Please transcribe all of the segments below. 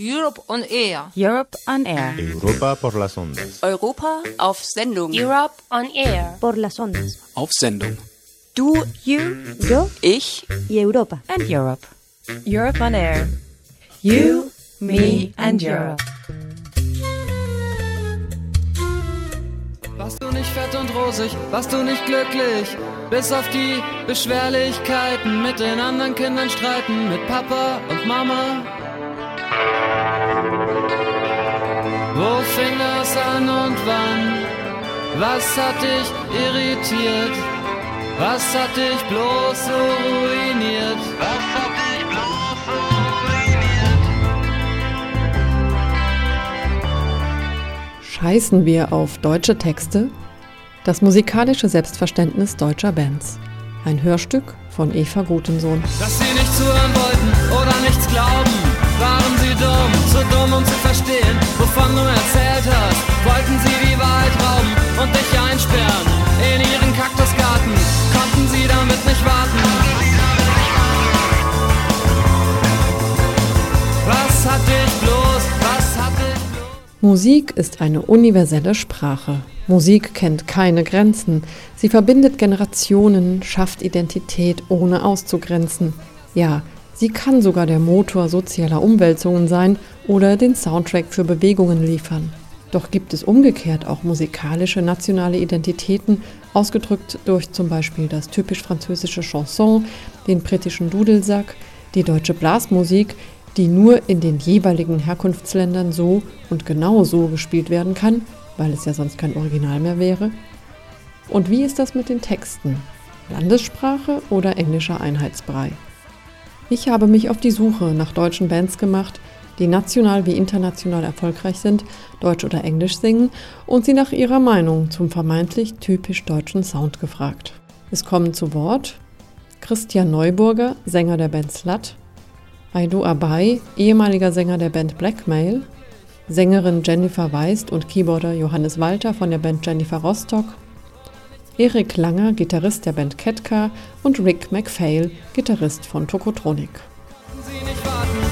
Europe on Air. Europe on Air. Europa por las ondas. Europa auf Sendung. Europe on Air. Por las ondas. Auf Sendung. Du, You, yo ich, Europa. And Europe. Europe on Air. You, me and Europe. Warst du nicht fett und rosig, warst du nicht glücklich, bis auf die Beschwerlichkeiten mit den anderen Kindern streiten, mit Papa und Mama. Wo fing das an und wann? Was hat dich irritiert? Was hat dich bloß so ruiniert? Was hat dich bloß so ruiniert? Scheißen wir auf deutsche Texte? Das musikalische Selbstverständnis deutscher Bands. Ein Hörstück von Eva Gutensohn. Dass sie nicht zuhören wollten oder nichts glauben, dumm, zu dumm um zu verstehen, wovon du erzählt hast. Wollten sie die Wahrheit rauben und dich einsperren in ihren Kaktusgarten, konnten sie damit nicht warten. Was hat dich bloß, was hat dich bloß? Musik ist eine universelle Sprache. Musik kennt keine Grenzen. Sie verbindet Generationen, schafft Identität ohne auszugrenzen. Ja, sie kann sogar der Motor sozialer Umwälzungen sein oder den Soundtrack für Bewegungen liefern. Doch gibt es umgekehrt auch musikalische nationale Identitäten, ausgedrückt durch zum Beispiel das typisch französische Chanson, den britischen Dudelsack, die deutsche Blasmusik, die nur in den jeweiligen Herkunftsländern so und genau so gespielt werden kann, weil es ja sonst kein Original mehr wäre? Und wie ist das mit den Texten? Landessprache oder englischer Einheitsbrei? Ich habe mich auf die Suche nach deutschen Bands gemacht, die national wie international erfolgreich sind, Deutsch oder Englisch singen und sie nach ihrer Meinung zum vermeintlich typisch deutschen Sound gefragt. Es kommen zu Wort Christian Neuburger, Sänger der Band Slut, Aido Abai, ehemaliger Sänger der Band Blackmail, Sängerin Jennifer Weist und Keyboarder Johannes Walter von der Band Jennifer Rostock, Erik Langer, Gitarrist der Band Ketka und Rick McPhail, Gitarrist von Tokotronic. Sie nicht warten.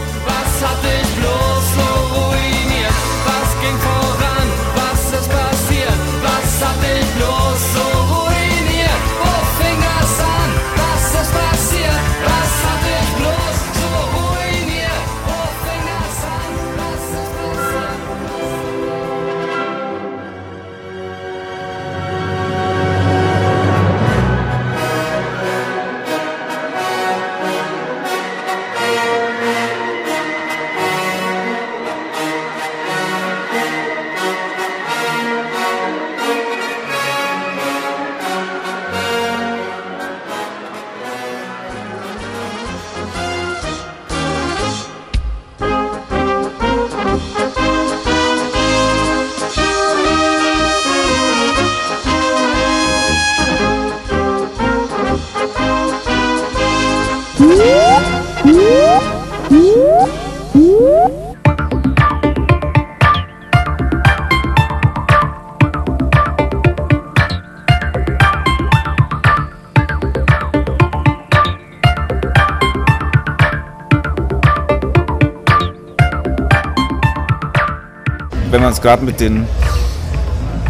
Wenn man es gerade mit den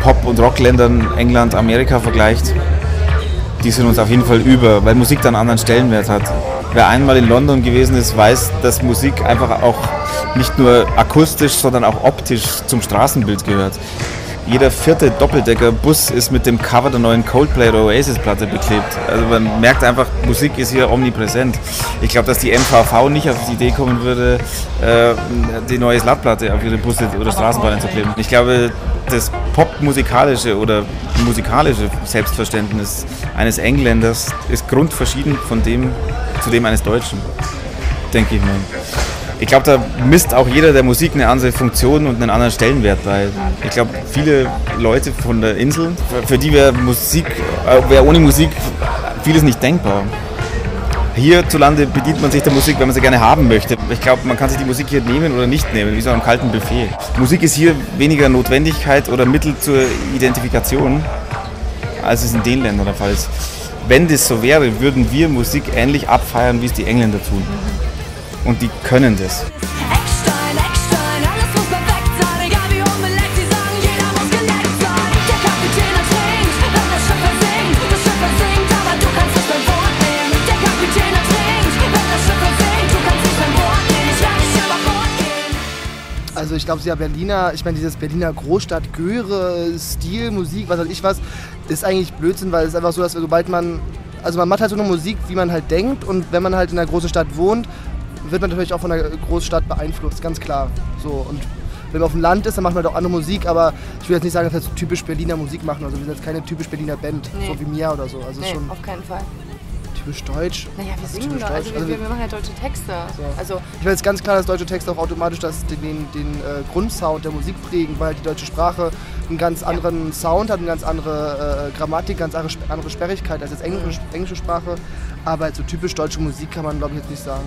Pop- und Rockländern England, Amerika vergleicht, die sind uns auf jeden Fall über, weil Musik dann einen anderen Stellenwert hat. Wer einmal in London gewesen ist, weiß, dass Musik einfach auch nicht nur akustisch, sondern auch optisch zum Straßenbild gehört. Jeder vierte Doppeldecker-Bus ist mit dem Cover der neuen Coldplay oder Oasis-Platte beklebt. Also man merkt einfach, Musik ist hier omnipräsent. Ich glaube, dass die MVV nicht auf die Idee kommen würde, äh, die neue Slatplatte auf ihre Busse oder Straßenbahnen zu kleben. Ich glaube, das popmusikalische oder musikalische Selbstverständnis eines Engländers ist grundverschieden von dem zu dem eines Deutschen, denke ich mal. Ich glaube, da misst auch jeder der Musik eine andere Funktion und einen anderen Stellenwert bei. Ich glaube, viele Leute von der Insel, für die wäre Musik, äh, wäre ohne Musik vieles nicht denkbar. Hierzulande bedient man sich der Musik, wenn man sie gerne haben möchte. Ich glaube, man kann sich die Musik hier nehmen oder nicht nehmen, wie so einem kalten Buffet. Musik ist hier weniger Notwendigkeit oder Mittel zur Identifikation, als es in den Ländern der Fall ist. Wenn das so wäre, würden wir Musik ähnlich abfeiern, wie es die Engländer tun und die können das. Also ich glaube, ja Berliner, ich meine dieses Berliner Großstadt, Göre, Stil, Musik, was weiß ich was, ist eigentlich Blödsinn, weil es ist einfach so, dass sobald man, also man macht halt so eine Musik, wie man halt denkt und wenn man halt in einer großen Stadt wohnt, wird man natürlich auch von der Großstadt beeinflusst, ganz klar. So und wenn man auf dem Land ist, dann macht man auch andere Musik, aber ich will jetzt nicht sagen, dass wir jetzt typisch Berliner Musik machen. Also wir sind jetzt keine typisch Berliner Band, Nee. so wie Mia oder so. Also Nee, schon auf keinen Fall. typisch deutsch. Naja, wir Also singen doch, also wir, Also wir machen ja deutsche Texte. Also ich weiß ganz klar, dass deutsche Texte auch automatisch das, den, den, den äh, Grundsound der Musik prägen, weil die deutsche Sprache einen ganz anderen Sound hat, eine ganz andere äh, Grammatik, ganz andere, andere Sperrigkeit als jetzt englische, englische Sprache. Aber so typisch deutsche Musik kann man glaube ich jetzt nicht sagen.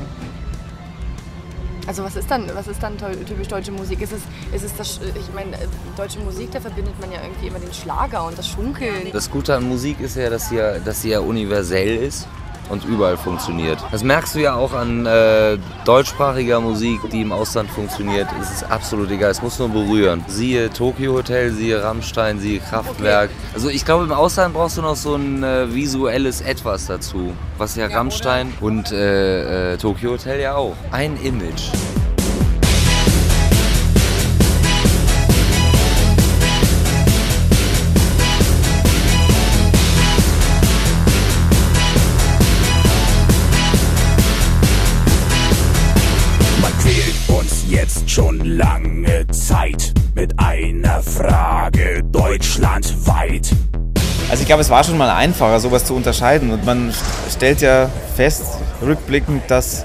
Also was ist dann, was ist dann typisch deutsche Musik? Ist es, ist es das, ich meine, äh, deutsche Musik, da verbindet man ja irgendwie immer den Schlager und das Schunkeln. Das Gute an Musik ist ja, dass sie ja, dass sie ja universell ist und überall funktioniert. Das merkst du ja auch an äh, deutschsprachiger Musik, die im Ausland funktioniert. Es ist absolut egal, es muss nur berühren. Siehe Tokyo Hotel, siehe Rammstein, siehe Kraftwerk. Also ich glaube, im Ausland brauchst du noch so ein äh, visuelles Etwas dazu, was ja, Rammstein und äh, äh, Tokyo Hotel ja auch. Ein Image. Also ich glaube, es war schon mal einfacher, sowas zu unterscheiden. Und man stellt ja fest, rückblickend, dass,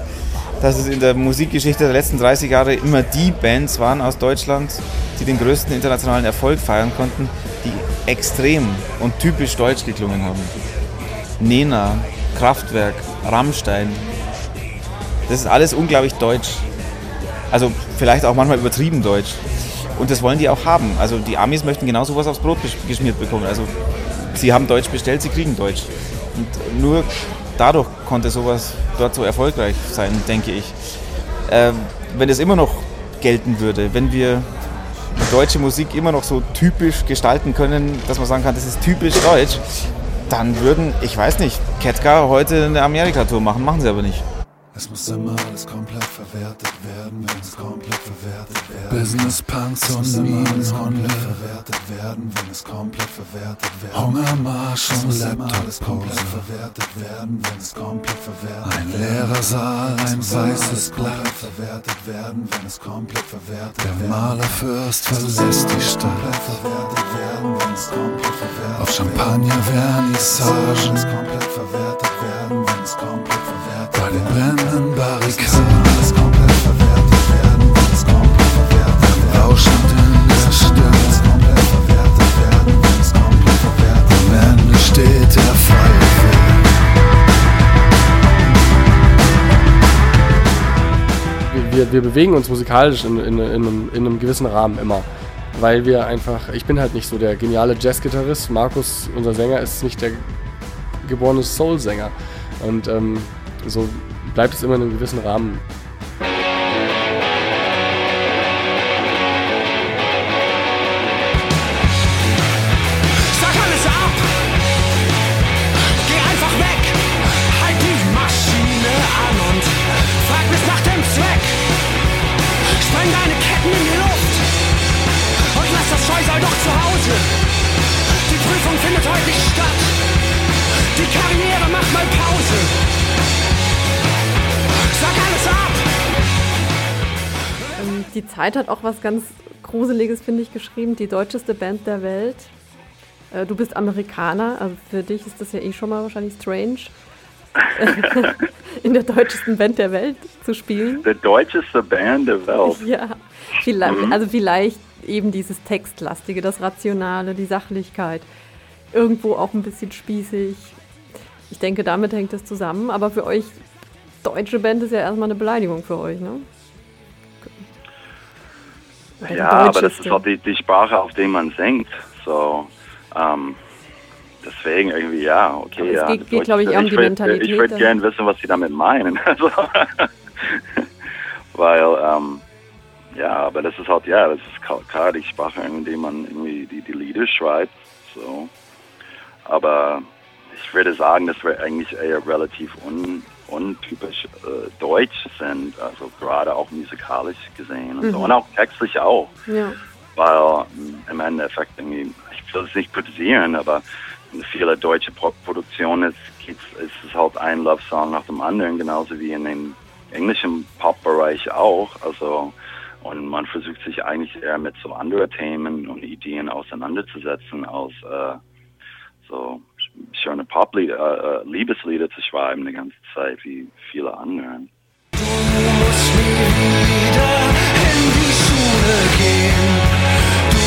dass es in der Musikgeschichte der letzten 30 Jahre immer die Bands waren aus Deutschland, die den größten internationalen Erfolg feiern konnten, die extrem und typisch deutsch geklungen haben. Nena, Kraftwerk, Rammstein. Das ist alles unglaublich deutsch. Also vielleicht auch manchmal übertrieben deutsch. Und das wollen die auch haben. Also die Amis möchten genau sowas aufs Brot gesch- geschmiert bekommen. Also sie haben Deutsch bestellt, sie kriegen Deutsch. Und nur dadurch konnte sowas dort so erfolgreich sein, denke ich. Ähm, wenn es immer noch gelten würde, wenn wir deutsche Musik immer noch so typisch gestalten können, dass man sagen kann, das ist typisch deutsch, dann würden, ich weiß nicht, Ketka heute eine Amerika-Tour machen, machen sie aber nicht. Es muss immer alles komplett verwertet werden, wenn es komplett verwertet werden. Business Punks und Minenhunde verwertet werden, wenn es komplett verwertet werden. Hungermarsch und Laptop alles komplett verwertet werden, wenn es komplett verwertet Ein leerer Saal, ein weißes Blatt. verwertet werden, wenn es komplett verwertet Der Malerfürst verlässt die Stadt. verwertet werden, wenn es komplett verwertet Auf Champagner Vernissagen. komplett verwertet werden, wenn es komplett verwertet Bei den wir, wir, bewegen uns musikalisch in, in, in, einem, in einem gewissen Rahmen immer. Weil wir einfach, ich bin halt nicht so der geniale Jazzgitarrist. Markus, unser Sänger, ist nicht der geborene Soul-Sänger. Und ähm, so bleibt es immer in einem gewissen Rahmen. Die Zeit hat auch was ganz Gruseliges, finde ich, geschrieben. Die deutscheste Band der Welt. Äh, du bist Amerikaner, also für dich ist das ja eh schon mal wahrscheinlich strange, in der deutschesten Band der Welt zu spielen. Die deutscheste Band der Welt. Ja, vielleicht, Mhm. also vielleicht eben dieses Textlastige, das Rationale, die Sachlichkeit. Irgendwo auch ein bisschen spießig. Ich denke, damit hängt es zusammen. Aber für euch, deutsche Band ist ja erstmal eine Beleidigung für euch, ne? Ja, aber das ist halt die, die Sprache, auf der man singt. So, ähm, deswegen irgendwie, ja, okay. Aber es ja, geht- das geht, glaub ich, um die Mentalität Ich würde gerne wissen, was sie damit meinen. Also, weil, ähm, ja, aber das ist halt, ja, das ist klar die Sprache, in der man irgendwie die, die Lieder schreibt. So. Aber ich würde sagen, dass wir eigentlich eher relativ un, untypisch äh, deutsch sind, also gerade auch musikalisch gesehen und so Mhm. und auch textlich auch, Ja. weil im Endeffekt irgendwie, ich will es nicht kritisieren, aber in viele deutsche Pop-Produktionen ist, ist es halt ein Love-Song nach dem anderen, genauso wie in dem englischen Pop-Bereich auch, also und man versucht sich eigentlich eher mit so anderen Themen und Ideen auseinanderzusetzen, als äh, so schöne Pop-Lieder, äh, äh, Liebeslieder zu schreiben die ganze Zeit, wie viele andere. Du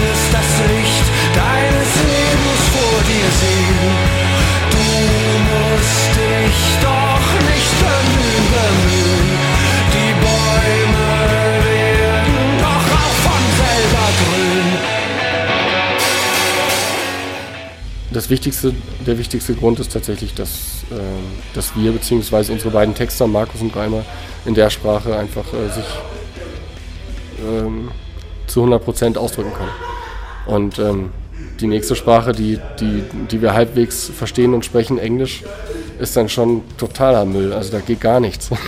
wirst das Licht deines Lebens vor dir sehen. Du musst dich doch Das wichtigste, der wichtigste Grund ist tatsächlich, dass, ähm, dass wir bzw. unsere beiden Texter, Markus und Reimer, in der Sprache einfach äh, sich ähm, zu 100% ausdrücken können. Und ähm, die nächste Sprache, die, die, die wir halbwegs verstehen und sprechen, Englisch, ist dann schon totaler Müll. Also da geht gar nichts.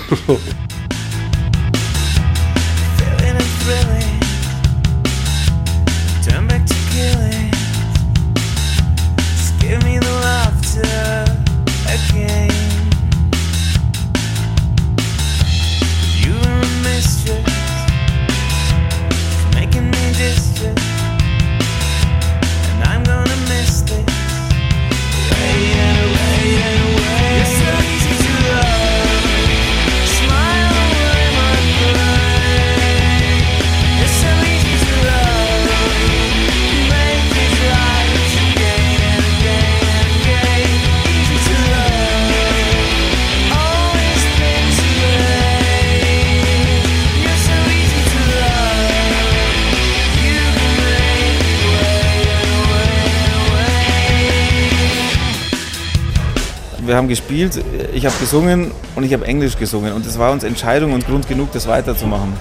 Wir haben gespielt, ich habe gesungen und ich habe Englisch gesungen. Und es war uns Entscheidung und Grund genug, das weiterzumachen.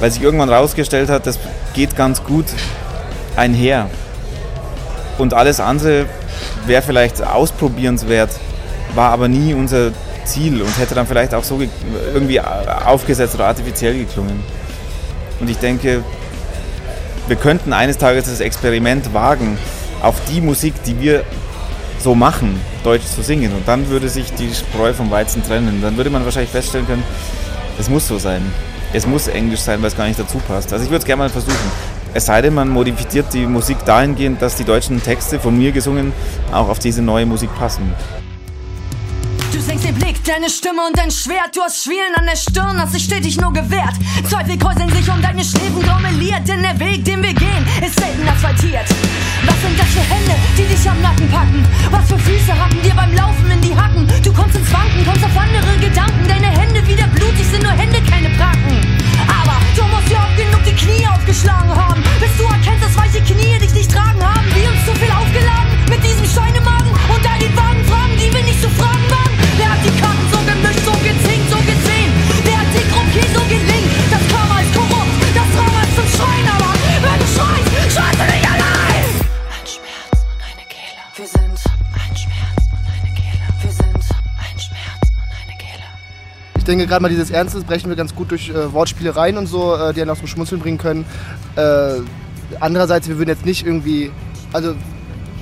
Weil sich irgendwann rausgestellt hat, das geht ganz gut einher. Und alles andere wäre vielleicht ausprobierenswert, war aber nie unser Ziel und hätte dann vielleicht auch so ge- irgendwie aufgesetzt oder artifiziell geklungen. Und ich denke, wir könnten eines Tages das Experiment wagen, auf die Musik, die wir so machen, Deutsch zu singen. Und dann würde sich die Spreu vom Weizen trennen. Dann würde man wahrscheinlich feststellen können, es muss so sein. Es muss Englisch sein, weil es gar nicht dazu passt. Also ich würde es gerne mal versuchen. Es sei denn, man modifiziert die Musik dahingehend, dass die deutschen Texte von mir gesungen auch auf diese neue Musik passen. Du senkst den Blick, deine Stimme und dein Schwert. Du hast Schwielen an der Stirn, hast dich stetig nur gewehrt. Zweifel kräuseln sich um deine Schläfen graumeliert. Denn der Weg, den wir gehen, ist selten asphaltiert. Was sind das für Hände, die dich am Nacken packen? Was für Füße hacken dir beim Laufen in die Hacken? Du kommst ins Wanken, kommst auf andere Gedanken. Deine Hände wieder blutig, sind nur Hände, keine Bracken. Aber du musst ja oft genug die Knie aufgeschlagen haben. Bis du erkennst, dass weiche Knie dich nicht tragen haben. Wir uns zu viel aufgeladen mit diesem Schweinemagen die Karten so gemischt, so gezinkt, so gesehen? Hat die Gruppe so gelingt? Das Karma ist korrupt, das Drama ist zum Schreien, aber wenn du schreist, schreist du nicht allein! Ein Schmerz und eine Kehle. Wir sind ein Schmerz und eine Kehle. Wir sind ein Schmerz und eine Kehle. Ich denke, gerade mal dieses Ernstes brechen wir ganz gut durch äh, Wortspielereien und so, äh, die einen auch zum Schmunzeln bringen können. Äh, andererseits, wir würden jetzt nicht irgendwie, also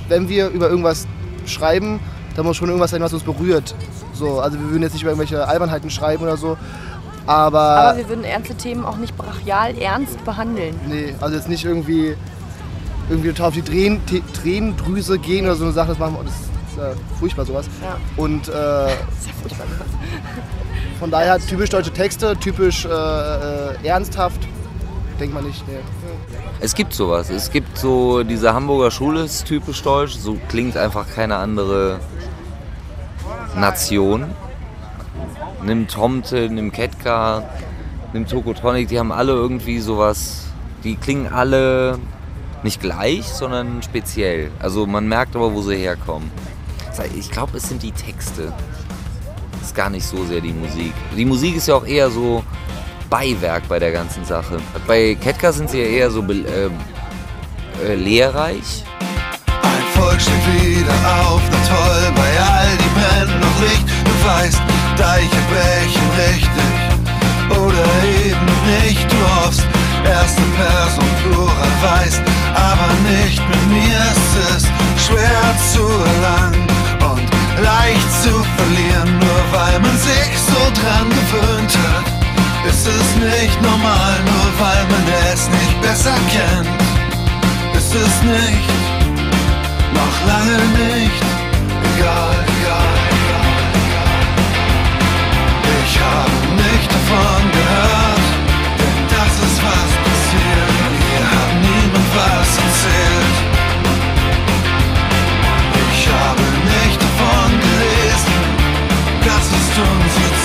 wenn wir über irgendwas schreiben, dann muss schon irgendwas sein, was uns berührt. So, also wir würden jetzt nicht über irgendwelche Albernheiten schreiben oder so. Aber, Aber wir würden ernste Themen auch nicht brachial ernst behandeln. nee, also jetzt nicht irgendwie, irgendwie total auf die Tränen, Tränendrüse gehen oder so eine Sache, das machen wir, das ist äh, furchtbar sowas. Ja. Und äh, Sehr furchtbar. von daher typisch deutsche Texte, typisch äh, äh, ernsthaft, denkt man nicht. Nee. Es gibt sowas. Es gibt so, diese Hamburger Schule ist typisch deutsch. So klingt einfach keine andere Nation. Nimm Tomte, nimm Ketka, nimm Tokotronic, die haben alle irgendwie sowas. Die klingen alle nicht gleich, sondern speziell. Also man merkt aber, wo sie herkommen. Ich glaube, es sind die Texte. Es ist gar nicht so sehr die Musik. Die Musik ist ja auch eher so Beiwerk bei der ganzen Sache. Bei Ketka sind sie ja eher so äh, äh, lehrreich. Volk steht wieder auf, na toll, bei all die brennen noch Licht. Du weißt, Deiche brechen richtig oder eben nicht. Du hoffst, erste Person Plural weißt, aber nicht mit mir. Es ist schwer zu erlangen und leicht zu verlieren, nur weil man sich so dran gewöhnt hat. Ist es nicht normal, nur weil man es nicht besser kennt. Ist es nicht, noch lange nicht, egal, egal, egal, egal. Ich habe nicht davon gehört, denn das ist was passiert. Mir hat niemand was erzählt. Ich habe nicht davon gelesen, das ist unsere Zeit.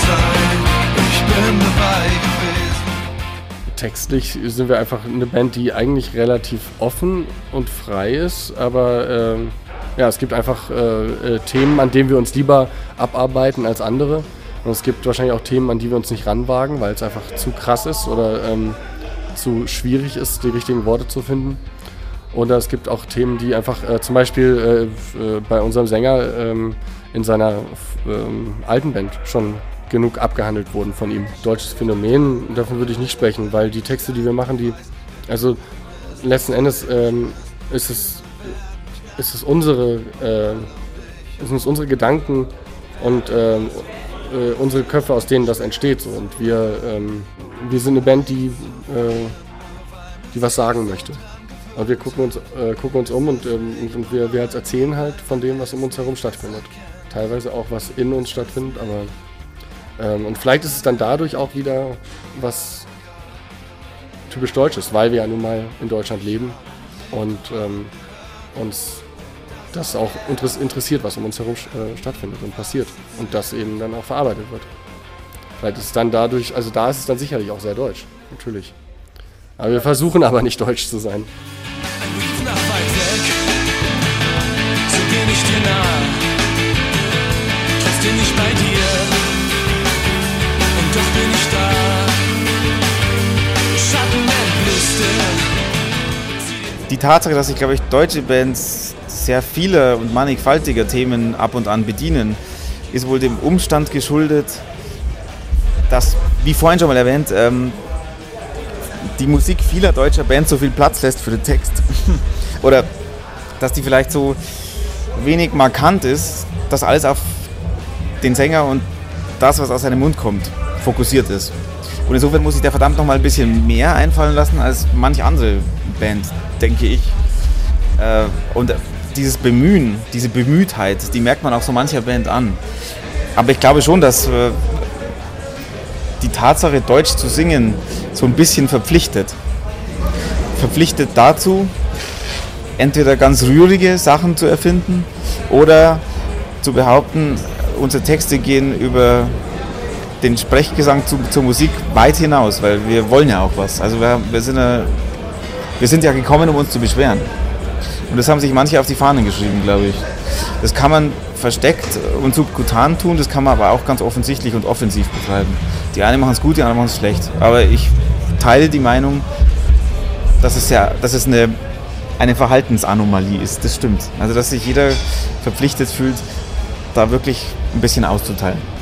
Textlich sind wir einfach eine Band, die eigentlich relativ offen und frei ist, aber ähm, ja, es gibt einfach äh, äh, Themen, an denen wir uns lieber abarbeiten als andere. Und es gibt wahrscheinlich auch Themen, an die wir uns nicht ranwagen, weil es einfach zu krass ist oder ähm, zu schwierig ist, die richtigen Worte zu finden. Oder es gibt auch Themen, die einfach äh, zum Beispiel äh, äh, bei unserem Sänger ähm, in seiner ähm, alten Band schon genug abgehandelt wurden von ihm. Deutsches Phänomen, davon würde ich nicht sprechen, weil die Texte, die wir machen, die, also letzten Endes ähm, ist es, ist es unsere, äh, sind es unsere Gedanken und ähm, äh, unsere Köpfe, aus denen das entsteht. So. Und wir, ähm, wir sind eine Band, die, äh, die was sagen möchte. Und wir gucken uns, äh, gucken uns um und, ähm, und- und wir, wir erzählen halt von dem, was um uns herum stattfindet. Teilweise auch, was in uns stattfindet, aber ähm, und vielleicht ist es dann dadurch auch wieder was typisch Deutsches, weil wir ja nun mal in Deutschland leben und ähm, uns das auch interess interessiert, was um uns herum äh, stattfindet und passiert und das eben dann auch verarbeitet wird. Vielleicht ist es dann dadurch, also da ist es dann sicherlich auch sehr deutsch, natürlich. Aber wir versuchen aber nicht deutsch zu sein. nach weit weg, so geh ich dir nah. Trotzdem nicht bei dir, doch bin ich da. Schattenendlüste, Die Tatsache, dass sich, glaube ich, deutsche Bands sehr vieler und mannigfaltiger Themen ab und an bedienen, ist wohl dem Umstand geschuldet, dass, wie vorhin schon mal erwähnt, ähm, die Musik vieler deutscher Bands so viel Platz lässt für den Text. Oder dass die vielleicht so wenig markant ist, dass alles auf den Sänger und das, was aus seinem Mund kommt, fokussiert ist. Und insofern muss sich der verdammt noch mal ein bisschen mehr einfallen lassen als manch andere Band, denke ich. Äh, Und dieses Bemühen, diese Bemühtheit, die merkt man auch so mancher Band an. Aber ich glaube schon, dass äh, die Tatsache, Deutsch zu singen, so ein bisschen verpflichtet. Verpflichtet dazu, entweder ganz rührige Sachen zu erfinden oder zu behaupten, unsere Texte gehen über den Sprechgesang zu, zur Musik weit hinaus, weil wir wollen ja auch was. Also wir, wir, sind ja, wir sind ja gekommen, um uns zu beschweren. Und das haben sich manche auf die Fahnen geschrieben, glaube ich. Das kann man versteckt und subkutan tun, das kann man aber auch ganz offensichtlich und offensiv betreiben. Die einen machen es gut, die anderen machen es schlecht. Aber ich teile die Meinung, dass es, ja, dass es eine, eine Verhaltensanomalie ist. Das stimmt. Also dass sich jeder verpflichtet fühlt, da wirklich ein bisschen auszuteilen.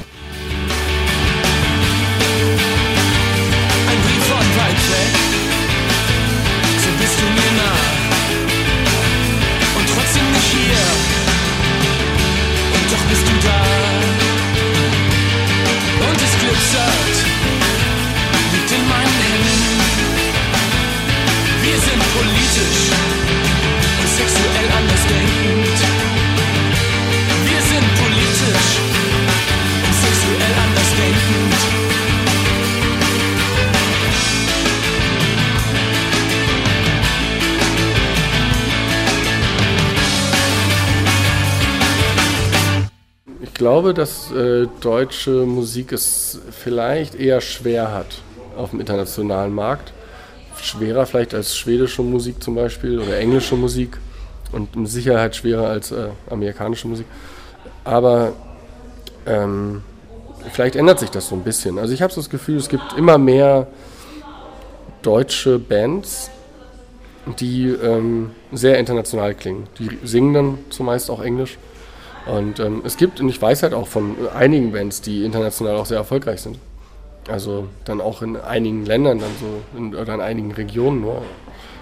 Glaube, dass äh, deutsche Musik es vielleicht eher schwer hat auf dem internationalen Markt. Schwerer vielleicht als schwedische Musik zum Beispiel oder englische Musik und mit Sicherheit schwerer als äh, amerikanische Musik. Aber ähm, vielleicht ändert sich das so ein bisschen. Also ich habe so das Gefühl, es gibt immer mehr deutsche Bands, die ähm, sehr international klingen. Die singen dann zumeist auch Englisch Und ähm, es gibt, und ich weiß halt auch von einigen Bands, die international auch sehr erfolgreich sind. Also dann auch in einigen Ländern, dann so in, oder in einigen Regionen nur,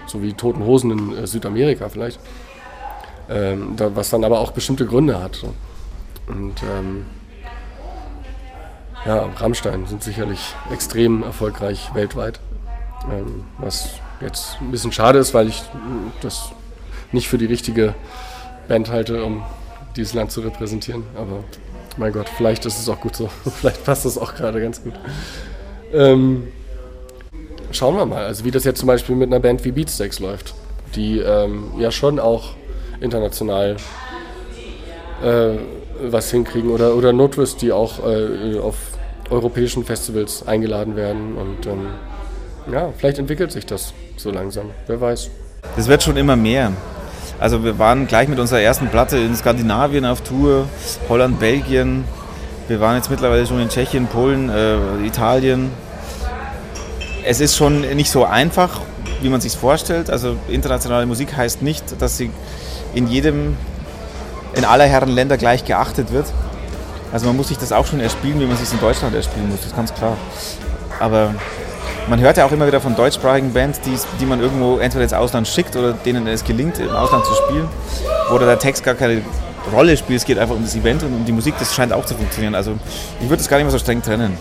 so wie Toten Hosen in äh, Südamerika vielleicht. Ähm, da, was dann aber auch bestimmte Gründe hat. So. Und ähm, ja, Rammstein sind sicherlich extrem erfolgreich weltweit. Ähm, was jetzt ein bisschen schade ist, weil ich äh, das nicht für die richtige Band halte, um dieses Land zu repräsentieren. Aber mein Gott, vielleicht ist es auch gut so. vielleicht passt das auch gerade ganz gut. Ähm, schauen wir mal, also wie das jetzt zum Beispiel mit einer Band wie Beatsteaks läuft, die ähm, ja schon auch international äh, was hinkriegen oder, oder Notwist, die auch äh, auf europäischen Festivals eingeladen werden und ähm, ja, vielleicht entwickelt sich das so langsam, wer weiß. Das wird schon immer mehr. Also wir waren gleich mit unserer ersten Platte in Skandinavien auf Tour, Holland, Belgien. Wir waren jetzt mittlerweile schon in Tschechien, Polen, äh, Italien. Es ist schon nicht so einfach, wie man sich vorstellt. Also internationale Musik heißt nicht, dass sie in jedem, in aller Herren Länder gleich geachtet wird. Also man muss sich das auch schon erspielen, wie man sich in Deutschland erspielen muss, das ist ganz klar. Aber man hört ja auch immer wieder von deutschsprachigen Bands, die, die man irgendwo entweder ins Ausland schickt oder denen es gelingt, im Ausland zu spielen, wo der Text gar keine Rolle spielt. Es geht einfach um das Event und um die Musik, das scheint auch zu funktionieren. Also ich würde es gar nicht mehr so streng trennen.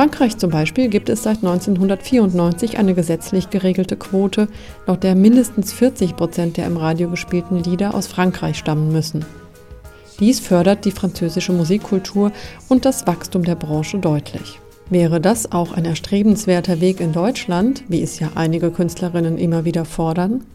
Frankreich zum Beispiel gibt es seit 1994 eine gesetzlich geregelte Quote, laut der mindestens 40 Prozent der im Radio gespielten Lieder aus Frankreich stammen müssen. Dies fördert die französische Musikkultur und das Wachstum der Branche deutlich. Wäre das auch ein erstrebenswerter Weg in Deutschland, wie es ja einige Künstlerinnen immer wieder fordern?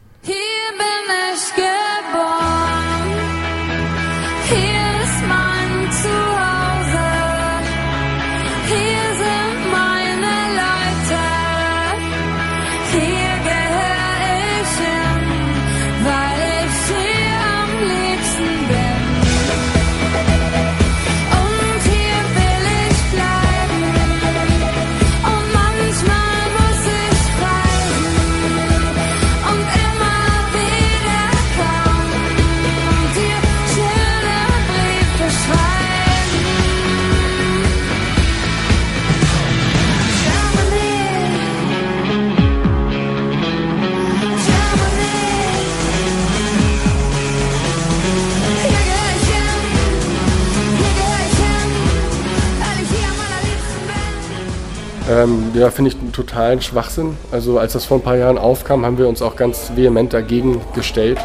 Ähm, ja, finde ich einen totalen Schwachsinn. Also als das vor ein paar Jahren aufkam, haben wir uns auch ganz vehement dagegen gestellt,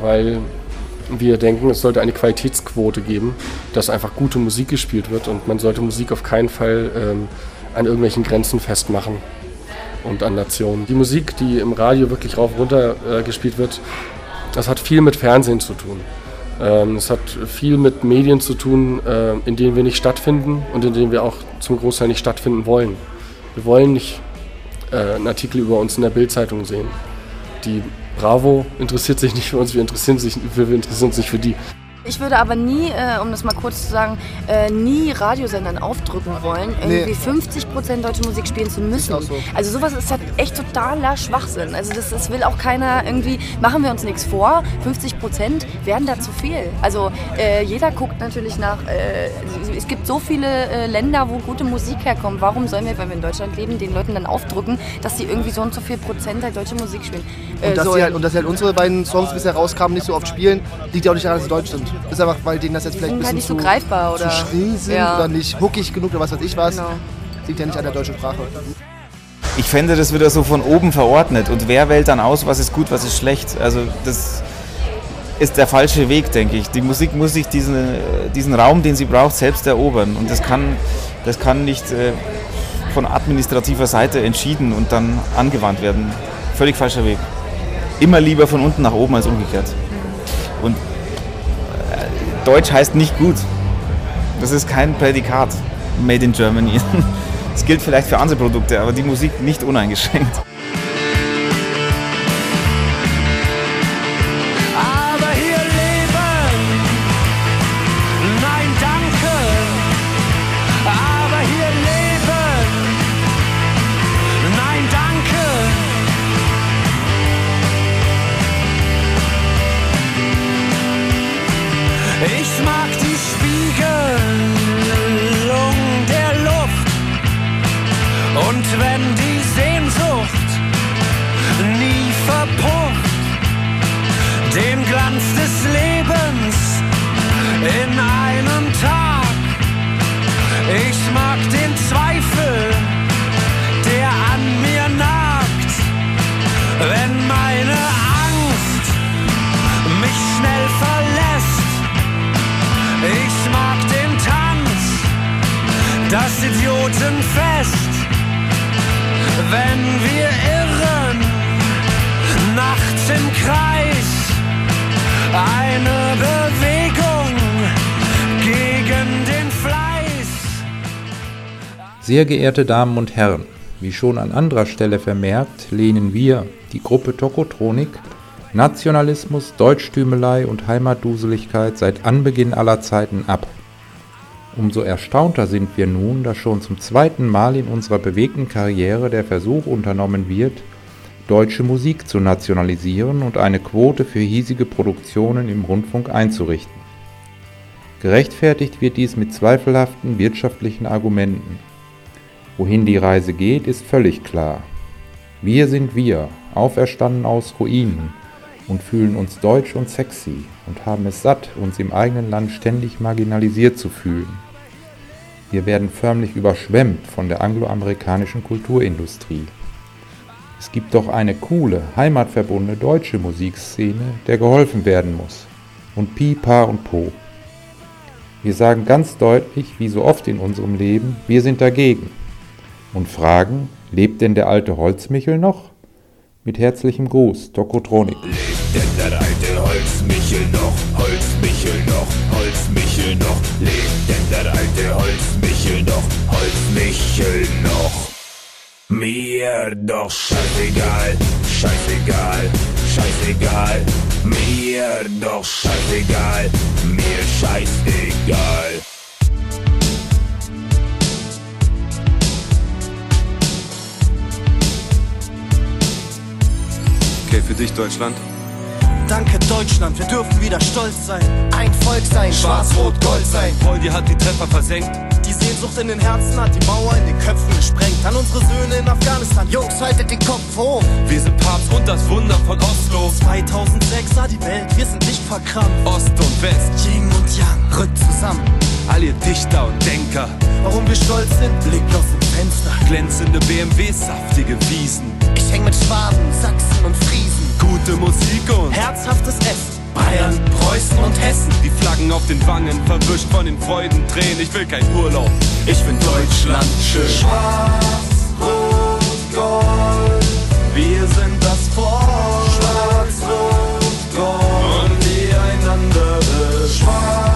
weil wir denken, es sollte eine Qualitätsquote geben, dass einfach gute Musik gespielt wird und man sollte Musik auf keinen Fall ähm, an irgendwelchen Grenzen festmachen und an Nationen. Die Musik, die im Radio wirklich rauf und runter äh, gespielt wird, das hat viel mit Fernsehen zu tun. Ähm, es hat viel mit Medien zu tun, äh, in denen wir nicht stattfinden und in denen wir auch zum Großteil nicht stattfinden wollen. Wir wollen nicht äh, einen Artikel über uns in der Bildzeitung sehen. Die Bravo interessiert sich nicht für uns, wir interessieren, sich, wir interessieren uns nicht für die. Ich würde aber nie, äh, um das mal kurz zu sagen, äh, nie Radiosendern aufdrücken wollen, irgendwie Nee. 50 Prozent deutsche Musik spielen zu müssen. Also sowas ist halt echt totaler Schwachsinn. Also das, das will auch keiner irgendwie, machen wir uns nichts vor, 50 Prozent werden da zu viel. Also äh, jeder guckt natürlich nach, äh, es gibt so viele äh, Länder, wo gute Musik herkommt. Warum sollen wir, weil wir in Deutschland leben, den Leuten dann aufdrücken, dass sie irgendwie so und so viel Prozent halt deutsche Musik spielen äh, Und dass, sie sollen? halt, und dass sie halt unsere beiden Songs die bisher rauskamen nicht so oft spielen, liegt ja auch nicht daran, dass sie deutsch sind. Ist einfach, weil denen das jetzt vielleicht ein sind bisschen halt nicht so zu, greifbar, oder? zu schrill sind Ja. oder nicht hookig genug oder was weiß ich was. Genau. Liegt ja nicht an der deutschen Sprache. Ich fände das wieder so von oben verordnet und wer wählt dann aus, was ist gut, was ist schlecht. Also das ist der falsche Weg, denke ich. Die Musik muss sich diesen, diesen Raum, den sie braucht, selbst erobern und das kann, das kann nicht äh, von administrativer Seite entschieden und dann angewandt werden. Völlig falscher Weg. Immer lieber von unten nach oben als umgekehrt. Und Deutsch heißt nicht gut. Das ist kein Prädikat made in Germany. Das gilt vielleicht für andere Produkte, aber die Musik nicht uneingeschränkt. Sehr geehrte Damen und Herren, wie schon an anderer Stelle vermerkt, lehnen wir, die Gruppe Tokotronik, Nationalismus, Deutschtümelei und Heimatduseligkeit seit Anbeginn aller Zeiten ab. Umso erstaunter sind wir nun, dass schon zum zweiten Mal in unserer bewegten Karriere der Versuch unternommen wird, deutsche Musik zu nationalisieren und eine Quote für hiesige Produktionen im Rundfunk einzurichten. Gerechtfertigt wird dies mit zweifelhaften wirtschaftlichen Argumenten. Wohin die Reise geht, ist völlig klar. Wir sind wir, auferstanden aus Ruinen und fühlen uns deutsch und sexy und haben es satt, uns im eigenen Land ständig marginalisiert zu fühlen. Wir werden förmlich überschwemmt von der angloamerikanischen Kulturindustrie. Es gibt doch eine coole, heimatverbundene deutsche Musikszene, der geholfen werden muss. Und Pi, Pa und Po. Wir sagen ganz deutlich, wie so oft in unserem Leben, wir sind dagegen. Und fragen, lebt denn der alte Holzmichel noch? Mit herzlichem Gruß, Tokotronik. Denn der alte Holzmichel noch, Holzmichel noch, Holzmichel noch, lebt denn der alte Holzmichel noch, Holzmichel noch. Mir doch scheißegal, scheißegal, scheißegal, mir doch scheißegal, mir scheißegal. Okay, für dich Deutschland. Danke Deutschland, wir dürfen wieder stolz sein. Ein Volk sein, schwarz-rot-gold sein. Poldi hat die Treffer versenkt. Die Sehnsucht in den Herzen hat die Mauer in den Köpfen gesprengt. An unsere Söhne in Afghanistan. Jungs, haltet den Kopf hoch. Wir sind Papst und das Wunder von Oslo. 2006 sah die Welt, wir sind nicht verkrampft. Ost und West, Yin und Yang, rückt zusammen. all ihr Dichter und Denker. Warum wir stolz sind, Blick aus dem Fenster. Glänzende BMWs, saftige Wiesen. Ich häng mit Schwaben, Sachsen und Friesen. Gute Musik und Herzhaftes Essen. Bayern, Preußen und Hessen. die Flaggen auf den Wangen, verwischt von den Freudentränen. Ich will keinen Urlaub. Ich find Deutschland schön. Schwarz, Rot, Gold, wir sind das Volk. Schwarz, Rot, Gold und die ein anderes. Schwarz,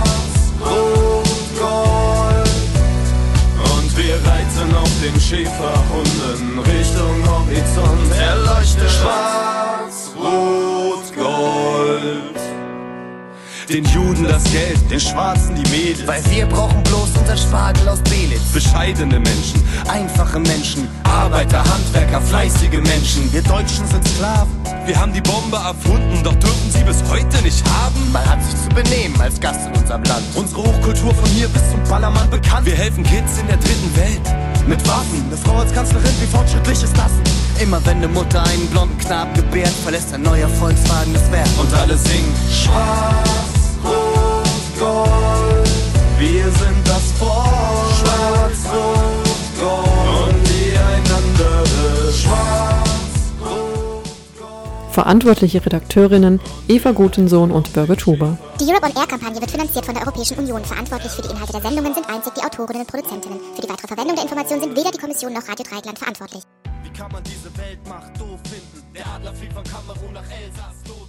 den Schäferhunden Richtung Horizont erleuchtet. Schwarz, Rot, Gold. Den Juden das Geld, Den Schwarzen die Mädels. Weil wir brauchen bloß unser Spargel aus Belitz. bescheidene Menschen. Einfache Menschen, Arbeiter, Handwerker, fleißige Menschen. Wir Deutschen sind Sklaven. Wir haben die Bombe erfunden, doch dürfen sie bis heute nicht haben. Man hat sich zu benehmen als Gast in unserem Land. Unsere Hochkultur von hier bis zum Ballermann bekannt. Wir helfen Kids in der dritten Welt. Mit Waffen, eine Frau als Kanzlerin, wie fortschrittlich ist das? Immer wenn eine Mutter einen blonden Knaben gebärt, verlässt ein neuer Volkswagen das Werk. Und alle singen. Schwarz, Rot, Gold, wir sind das Volk. Schwarz, Rot, Gold Verantwortliche Redakteurinnen Eva Gutensohn und Birgit Huber. Die Europe on Air Kampagne wird finanziert von der Europäischen Union. Verantwortlich für die Inhalte der Sendungen sind einzig die Autorinnen und Produzentinnen. Für die weitere Verwendung der Informationen sind weder die Kommission noch Radio Dreieckland verantwortlich. Wie kann man diese Weltmacht doof finden? Der Adler fliegt von Kamerun nach Elsass. Los